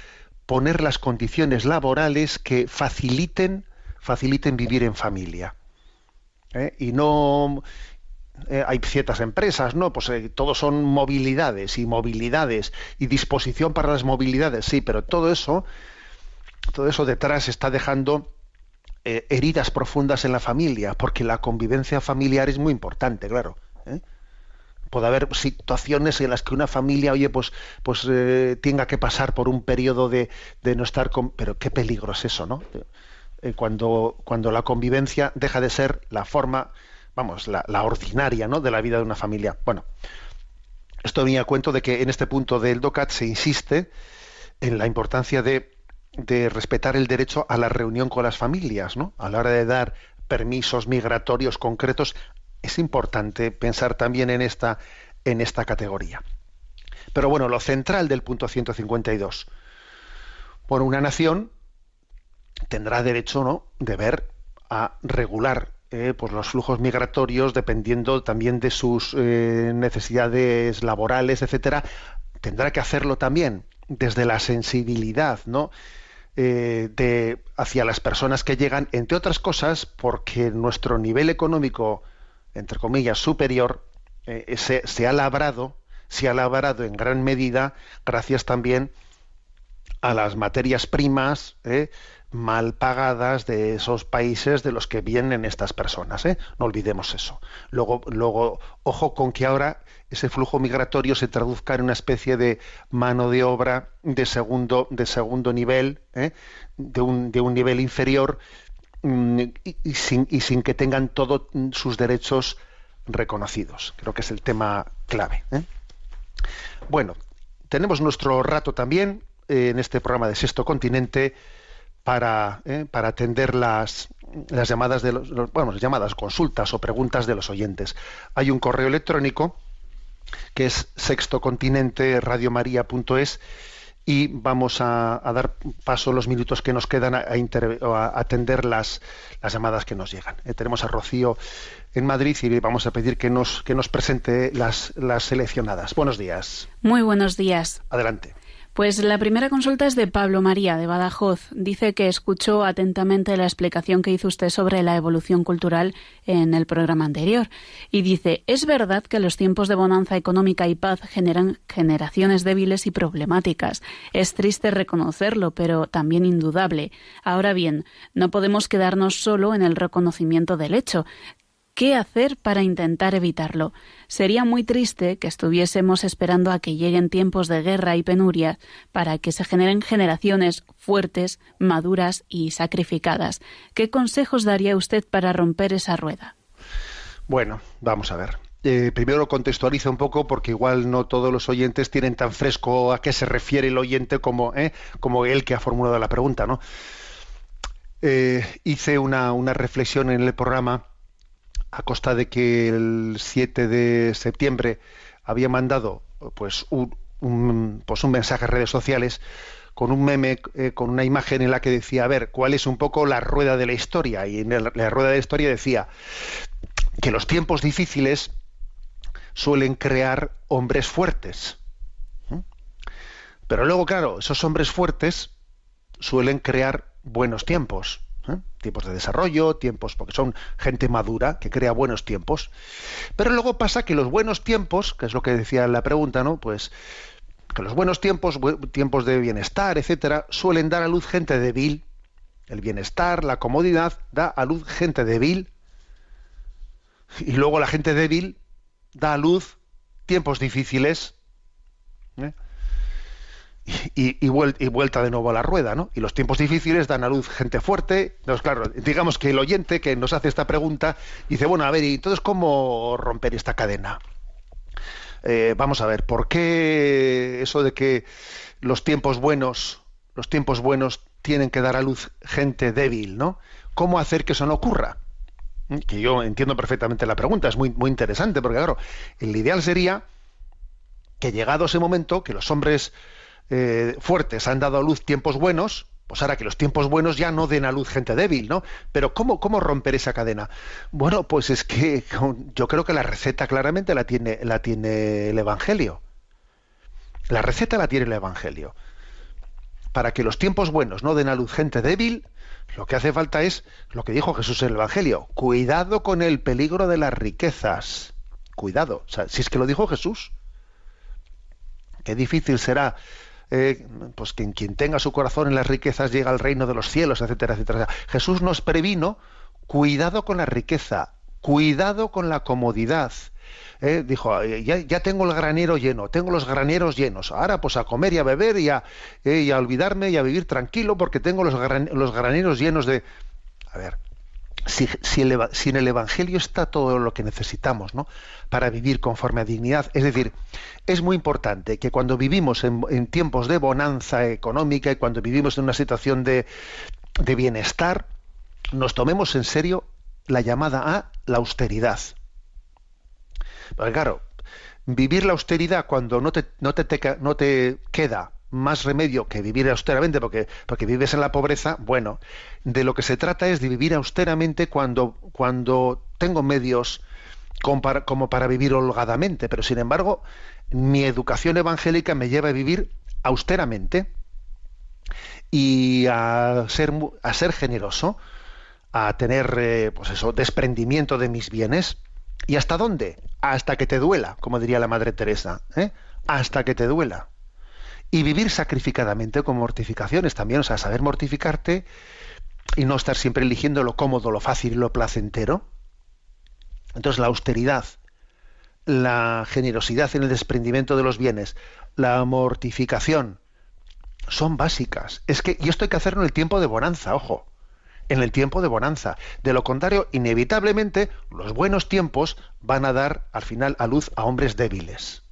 A: poner las condiciones laborales que faciliten, faciliten vivir en familia. ¿eh? Y no eh, hay ciertas empresas, ¿no? Pues eh, todos son movilidades y movilidades y disposición para las movilidades, sí, pero todo eso, todo eso detrás está dejando eh, heridas profundas en la familia, porque la convivencia familiar es muy importante, claro. ¿eh? Puede haber situaciones en las que una familia, oye, pues, pues eh, tenga que pasar por un periodo de, de no estar con. Pero qué peligro es eso, ¿no? Eh, cuando, cuando la convivencia deja de ser la forma, vamos, la, la ordinaria, ¿no? De la vida de una familia. Bueno, esto venía a cuento de que en este punto del DOCAT se insiste en la importancia de, de respetar el derecho a la reunión con las familias, ¿no? A la hora de dar permisos migratorios concretos, es importante pensar también en esta, en esta categoría. Pero bueno, lo central del punto 152. Por una nación tendrá derecho ¿no? de ver a regular eh, pues los flujos migratorios dependiendo también de sus eh, necesidades laborales, etcétera. Tendrá que hacerlo también desde la sensibilidad, ¿no? Eh, de hacia las personas que llegan, entre otras cosas, porque nuestro nivel económico entre comillas, superior, eh, se, se, ha labrado, se ha labrado en gran medida gracias también a las materias primas eh, mal pagadas de esos países de los que vienen estas personas. ¿eh? No olvidemos eso. Luego, luego, ojo con que ahora ese flujo migratorio se traduzca en una especie de mano de obra de segundo, de segundo nivel, de un, de un nivel inferior, y, y, sin, y, sin, que tengan todos sus derechos reconocidos. Creo que es el tema clave. ¿eh? Bueno, tenemos nuestro rato también. eh, en este programa de Sexto Continente para, eh, para atender las, las llamadas de los, los- bueno, llamadas, consultas o preguntas de los oyentes. Hay un correo electrónico que es sextocontinente y vamos a, a dar paso los minutos que nos quedan a, a inter- o a atender las, las llamadas que nos llegan. Eh, tenemos a Rocío en Madrid y vamos a pedir que nos, que nos presente las, las seleccionadas. Buenos días.
B: Muy buenos días.
A: Adelante.
B: Pues la primera consulta es de Pablo María, de Badajoz. Dice que escuchó atentamente la explicación que hizo usted sobre la evolución cultural en el programa anterior. Y dice, es verdad que los tiempos de bonanza económica y paz generan generaciones débiles y problemáticas. Es triste reconocerlo, pero también indudable. Ahora bien, no podemos quedarnos solo en el reconocimiento del hecho. ¿Qué hacer para intentar evitarlo? Sería muy triste que estuviésemos esperando a que lleguen tiempos de guerra y penuria para que se generen generaciones fuertes, maduras y sacrificadas. ¿Qué consejos daría usted para romper esa rueda?
A: Bueno, vamos a ver. Eh, primero lo contextualizo un poco porque igual no todos los oyentes tienen tan fresco a qué se refiere el oyente como, eh, como él que ha formulado la pregunta, ¿no? Eh, hice una, una reflexión en el programa a costa de que el 7 de septiembre había mandado pues un, pues un mensaje a redes sociales con un meme, eh, con una imagen en la que decía, a ver, ¿cuál es un poco la rueda de la historia? Y en la rueda de la historia decía que los tiempos difíciles suelen crear hombres fuertes. Pero luego, claro, esos hombres fuertes suelen crear buenos tiempos. ¿Eh? Tiempos de desarrollo, tiempos, porque son gente madura que crea buenos tiempos. Pero luego pasa que los buenos tiempos, que es lo que decía la pregunta, ¿no? Pues que los buenos tiempos, tiempos de bienestar, etcétera, suelen dar a luz gente débil. El bienestar, la comodidad, da a luz gente débil. Y luego la gente débil da a luz tiempos difíciles. Y vuelta de nuevo a la rueda, ¿no? Y los tiempos difíciles dan a luz gente fuerte. Entonces, claro, digamos que el oyente que nos hace esta pregunta dice, bueno, a ver, ¿y entonces cómo romper esta cadena? Eh, vamos a ver, ¿por qué eso de que los tiempos buenos, los tiempos buenos tienen que dar a luz gente débil, ¿no? ¿Cómo hacer que eso no ocurra? ¿Mm? Que yo entiendo perfectamente la pregunta, es muy, muy interesante, porque claro, el ideal sería que llegado ese momento, que los hombres eh, fuertes han dado a luz tiempos buenos, pues ahora que los tiempos buenos ya no den a luz gente débil, ¿no? Pero ¿cómo, cómo romper esa cadena? Bueno, pues es que yo creo que la receta claramente la tiene, la tiene el Evangelio. La receta la tiene el Evangelio. Para que los tiempos buenos no den a luz gente débil, lo que hace falta es lo que dijo Jesús en el Evangelio. Cuidado con el peligro de las riquezas. Cuidado. O sea, si es que lo dijo Jesús. Qué difícil será eh, pues quien tenga su corazón en las riquezas llega al reino de los cielos, etcétera, etcétera. Jesús nos previno, cuidado con la riqueza, cuidado con la comodidad. Eh, dijo, ya, ya tengo el granero lleno, tengo los graneros llenos, ahora pues a comer y a beber y a, eh, y a olvidarme y a vivir tranquilo porque tengo los, gran- los graneros llenos de... A ver, si, en el Evangelio está todo lo que necesitamos para vivir conforme a dignidad, es decir, es muy importante que cuando vivimos en, tiempos de bonanza económica y cuando vivimos en una situación de, bienestar, nos tomemos en serio la llamada a la austeridad. Porque claro, vivir la austeridad cuando no no te queda más remedio que vivir austeramente porque, porque vives en la pobreza, bueno, de lo que se trata es de vivir austeramente cuando, cuando tengo medios como para, vivir holgadamente, pero sin embargo mi educación evangélica me lleva a vivir austeramente y a ser, a ser generoso, a tener eh, pues eso, desprendimiento de mis bienes. ¿Y hasta dónde? Hasta que te duela, como diría la Madre Teresa. ¿eh? Hasta que te duela. Y vivir sacrificadamente con mortificaciones también, o sea, saber mortificarte y no estar siempre eligiendo lo cómodo, lo fácil y lo placentero. Entonces la austeridad, la generosidad en el desprendimiento de los bienes, la mortificación, son básicas. Es que, y esto hay que hacerlo en el tiempo de bonanza, ojo, en el tiempo de bonanza. De lo contrario, inevitablemente, los buenos tiempos van a dar al final a luz a hombres débiles.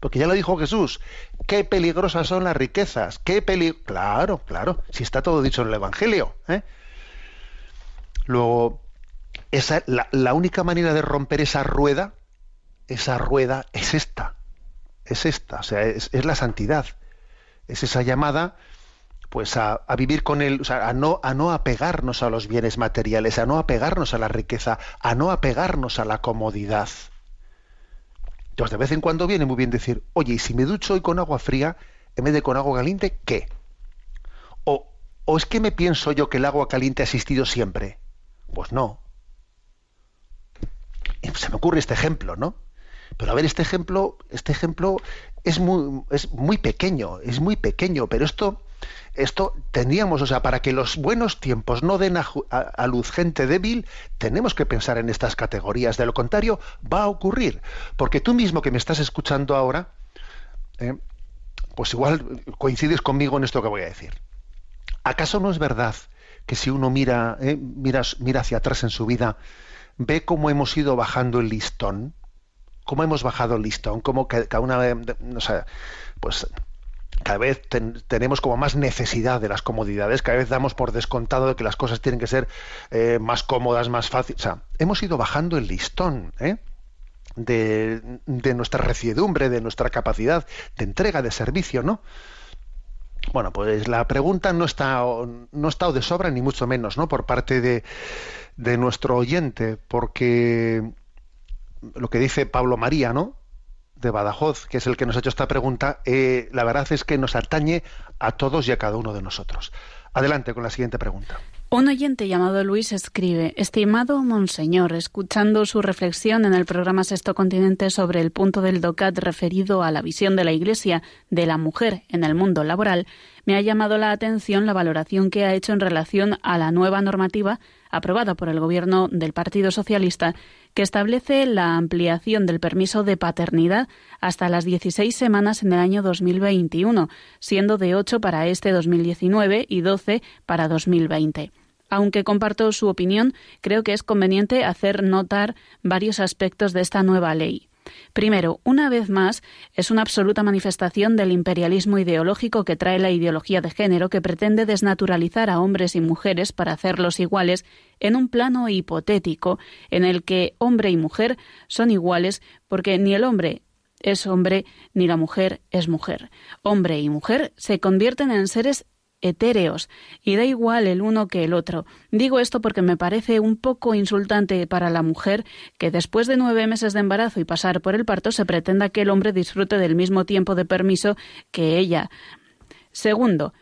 A: Porque ya lo dijo Jesús, qué peligrosas son las riquezas, qué peli... Claro, claro, si está todo dicho en el Evangelio. ¿eh? Luego, esa, la, única manera de romper esa rueda, esa rueda es esta, es esta, o sea, es, la santidad, es esa llamada pues a, a, vivir con él, o sea, a no, a no apegarnos a los bienes materiales, a no apegarnos a la riqueza, a no apegarnos a la comodidad. Entonces, de vez en cuando viene muy bien decir, oye, y si me ducho hoy con agua fría en vez de con agua caliente, ¿qué? O, o es que me pienso yo que el agua caliente ha existido siempre. Pues no. Se me ocurre este ejemplo, ¿no? Pero a ver, este ejemplo, este ejemplo es muy, es muy pequeño, es muy pequeño, pero esto, esto tendríamos, o sea, para que los buenos tiempos no den a, luz gente débil, tenemos que pensar en estas categorías. De lo contrario, va a ocurrir. Porque tú mismo que me estás escuchando ahora, eh, pues igual coincides conmigo en esto que voy a decir. ¿Acaso no es verdad que si uno mira, eh, mira, hacia atrás en su vida, ve cómo hemos ido bajando el listón? ¿Cómo hemos bajado el listón? ¿Cómo cada una o sea, pues cada vez ten, tenemos como más necesidad de las comodidades, cada vez damos por descontado de que las cosas tienen que ser eh, más cómodas, más fáciles. O sea, hemos ido bajando el listón ¿eh? de, de, nuestra resiedumbre, de nuestra capacidad de entrega, de servicio, ¿no? Bueno, pues la pregunta no está, no está de sobra, ni mucho menos, ¿no? Por parte de, de nuestro oyente, porque lo que dice Pablo María, ¿no? De Badajoz, que es el que nos ha hecho esta pregunta, eh, la verdad es que nos atañe a todos y a cada uno de nosotros. Adelante con la siguiente pregunta.
B: Un oyente llamado Luis escribe, Estimado Monseñor, escuchando su reflexión en el programa Sexto Continente sobre el punto del DOCAT referido a la visión de la Iglesia de la mujer en el mundo laboral, me ha llamado la atención la valoración que ha hecho en relación a la nueva normativa aprobada por el Gobierno del Partido Socialista que establece la ampliación del permiso de paternidad hasta las 16 semanas en el año 2021, siendo de 8 para este 2019 y 12 para 2020. Aunque comparto su opinión, creo que es conveniente hacer notar varios aspectos de esta nueva ley. Primero, una vez más, es una absoluta manifestación del imperialismo ideológico que trae la ideología de género que pretende desnaturalizar a hombres y mujeres para hacerlos iguales en un plano hipotético en el que hombre y mujer son iguales porque ni el hombre es hombre ni la mujer es mujer. Hombre y mujer se convierten en seres etéreos y da igual el uno que el otro. Digo esto porque me parece un poco insultante para la mujer que después de nueve meses de embarazo y pasar por el parto se pretenda que el hombre disfrute del mismo tiempo de permiso que ella. Segundo,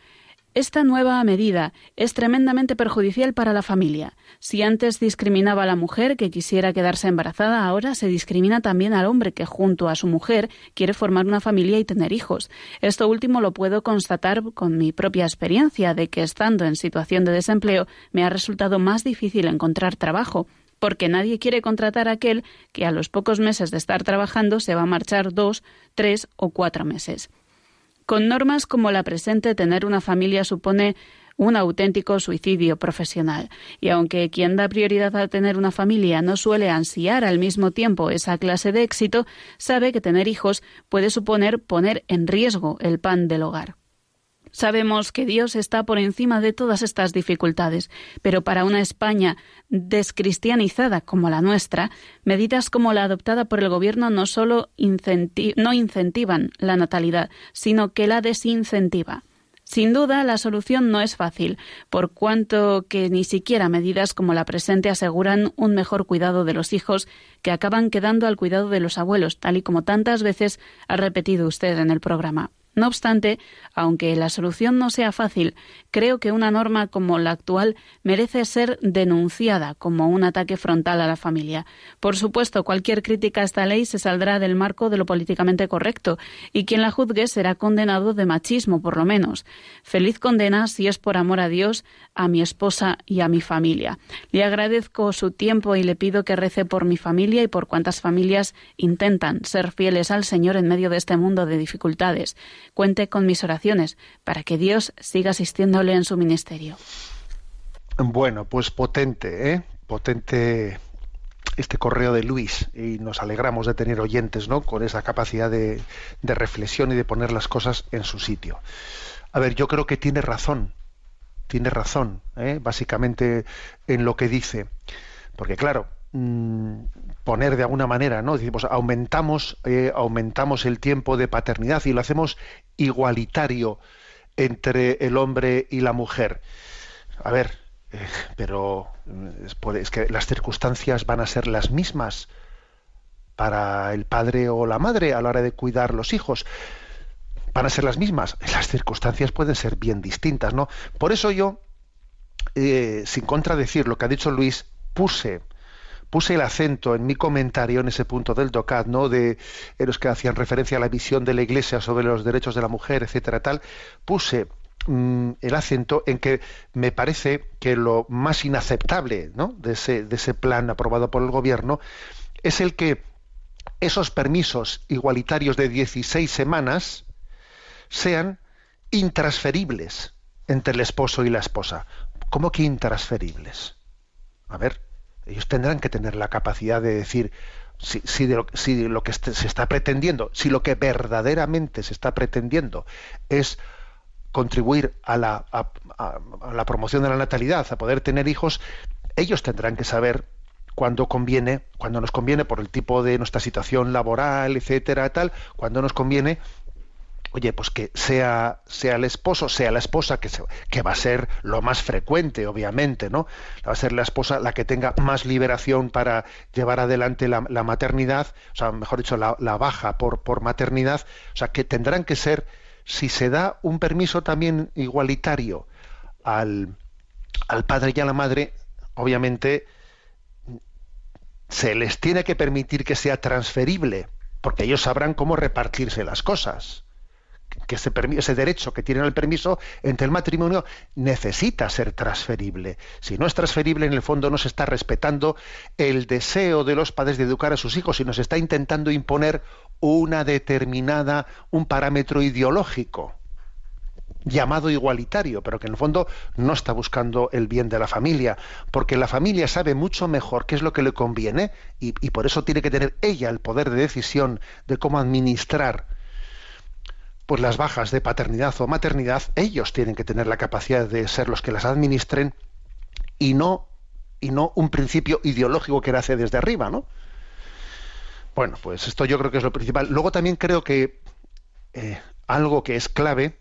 B: esta nueva medida es tremendamente perjudicial para la familia. Si antes discriminaba a la mujer que quisiera quedarse embarazada, ahora se discrimina también al hombre que junto a su mujer quiere formar una familia y tener hijos. Esto último lo puedo constatar con mi propia experiencia de que estando en situación de desempleo me ha resultado más difícil encontrar trabajo porque nadie quiere contratar a aquel que a los pocos meses de estar trabajando se va a marchar dos, tres o cuatro meses. Con normas como la presente, tener una familia supone un auténtico suicidio profesional. Y aunque quien da prioridad a tener una familia no suele ansiar al mismo tiempo esa clase de éxito, sabe que tener hijos puede suponer poner en riesgo el pan del hogar. Sabemos que Dios está por encima de todas estas dificultades, pero para una España descristianizada como la nuestra, medidas como la adoptada por el Gobierno no solo no incentivan la natalidad, sino que la desincentivan. Sin duda, la solución no es fácil, por cuanto que ni siquiera medidas como la presente aseguran un mejor cuidado de los hijos que acaban quedando al cuidado de los abuelos, tal y como tantas veces ha repetido usted en el programa. No obstante, aunque la solución no sea fácil, creo que una norma como la actual merece ser denunciada como un ataque frontal a la familia. Por supuesto, cualquier crítica a esta ley se saldrá del marco de lo políticamente correcto, y quien la juzgue será condenado de machismo, por lo menos. Feliz condena, si es por amor a Dios, a mi esposa y a mi familia. Le agradezco su tiempo y le pido que rece por mi familia y por cuantas familias intentan ser fieles al Señor en medio de este mundo de dificultades cuente con mis oraciones para que Dios siga asistiéndole en su ministerio.
A: Bueno, pues potente, ¿eh? Potente este correo de Luis y nos alegramos de tener oyentes, ¿no? Con esa capacidad de, de reflexión y de poner las cosas en su sitio. A ver, yo creo que tiene razón, tiene razón, ¿eh? básicamente en lo que dice, porque claro, mm, poner de alguna manera, ¿no? Decimos, aumentamos, eh, aumentamos el tiempo de paternidad y lo hacemos igualitario entre el hombre y la mujer. A ver, eh, pero puede- es que las circunstancias van a ser las mismas para el padre o la madre a la hora de cuidar los hijos. Van a ser las mismas. Las circunstancias pueden ser bien distintas, ¿no? Por eso yo, eh, sin contradecir lo que ha dicho Luis, puse puse el acento en mi comentario en ese punto del DOCAT, ¿no? De en los que hacían referencia a la visión de la Iglesia sobre los derechos de la mujer, etcétera, tal, puse mm, el acento en que me parece que lo más inaceptable, ¿no? De ese, de ese plan aprobado por el gobierno es el que esos permisos igualitarios de 16 semanas sean intransferibles entre el esposo y la esposa. ¿Cómo que intransferibles? A ver, ellos tendrán que tener la capacidad de decir si, si de lo, si lo que este- se está pretendiendo, si lo que verdaderamente se está pretendiendo es contribuir a la, a- a la promoción de la natalidad, a poder tener hijos, ellos tendrán que saber cuándo conviene, cuando nos conviene por el tipo de nuestra situación laboral, etcétera, tal, cuando nos conviene oye, pues que sea, sea el esposo, sea la esposa, que, se- que va a ser lo más frecuente, obviamente, ¿no? Va a ser la esposa la que tenga más liberación para llevar adelante la, maternidad, o sea, mejor dicho, la, la baja por, por maternidad, o sea, que tendrán que ser, si se da un permiso también igualitario al, al padre y a la madre, obviamente se les tiene que permitir que sea transferible, porque ellos sabrán cómo repartirse las cosas que ese, derecho que tienen al permiso entre el matrimonio necesita ser transferible. Si no es transferible, en el fondo no se está respetando el deseo de los padres de educar a sus hijos, sino se está intentando imponer una determinada, un parámetro ideológico llamado igualitario, pero que en el fondo no está buscando el bien de la familia, porque la familia sabe mucho mejor qué es lo que le conviene y por eso tiene que tener ella el poder de decisión de cómo administrar pues las bajas de paternidad o maternidad, ellos tienen que tener la capacidad de ser los que las administren y no y no un principio ideológico que nace desde arriba, ¿no? Bueno, pues esto yo creo que es lo principal. Luego también creo que eh, algo que es clave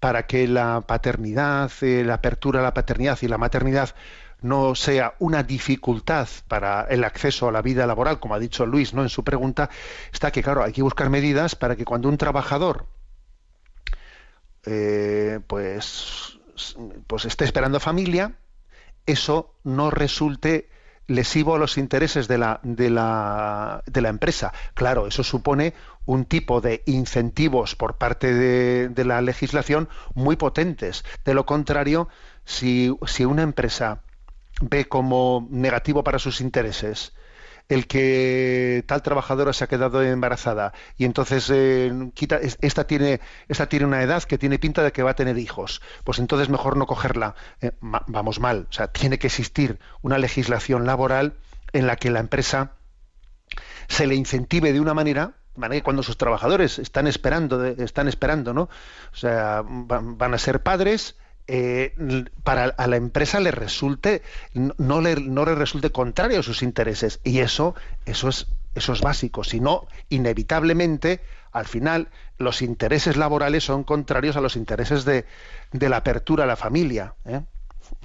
A: para que la paternidad, eh, la apertura a la paternidad y la maternidad no sea una dificultad para el acceso a la vida laboral, como ha dicho Luis ¿no? en su pregunta, está que, claro, hay que buscar medidas para que cuando un trabajador eh, pues, pues esté esperando familia, eso no resulte lesivo a los intereses de la, de la, de la empresa. Claro, eso supone un tipo de incentivos por parte de, de la legislación muy potentes. De lo contrario, si, si una empresa ve como negativo para sus intereses el que tal trabajadora se ha quedado embarazada y entonces eh, quita es- esta tiene esta tiene una edad que tiene pinta de que va a tener hijos. Pues entonces mejor no cogerla. Eh, vamos mal. O sea tiene que existir una legislación laboral en la que la empresa se le incentive de una manera cuando sus trabajadores están esperando están esperando no o sea van a ser padres eh, para a la empresa le resulte no, le no le resulte contrario a sus intereses y eso eso es eso es básico si no inevitablemente al final los intereses laborales son contrarios a los intereses de, de la apertura a la familia ¿eh?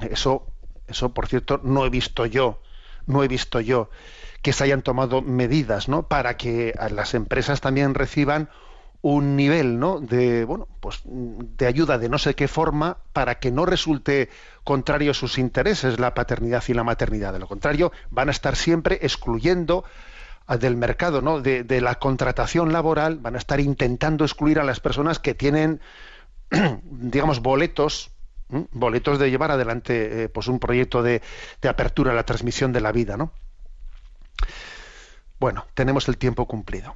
A: eso eso por cierto no he visto yo no he visto yo que se hayan tomado medidas ¿no? para que las empresas también reciban un nivel ¿no? de bueno pues de ayuda de no sé qué forma para que no resulte contrario a sus intereses la paternidad y la maternidad de lo contrario van a estar siempre excluyendo del mercado ¿no? de, la contratación laboral van a estar intentando excluir a las personas que tienen digamos boletos boletos de llevar adelante eh, pues un proyecto de, de apertura a la transmisión de la vida no bueno tenemos el tiempo cumplido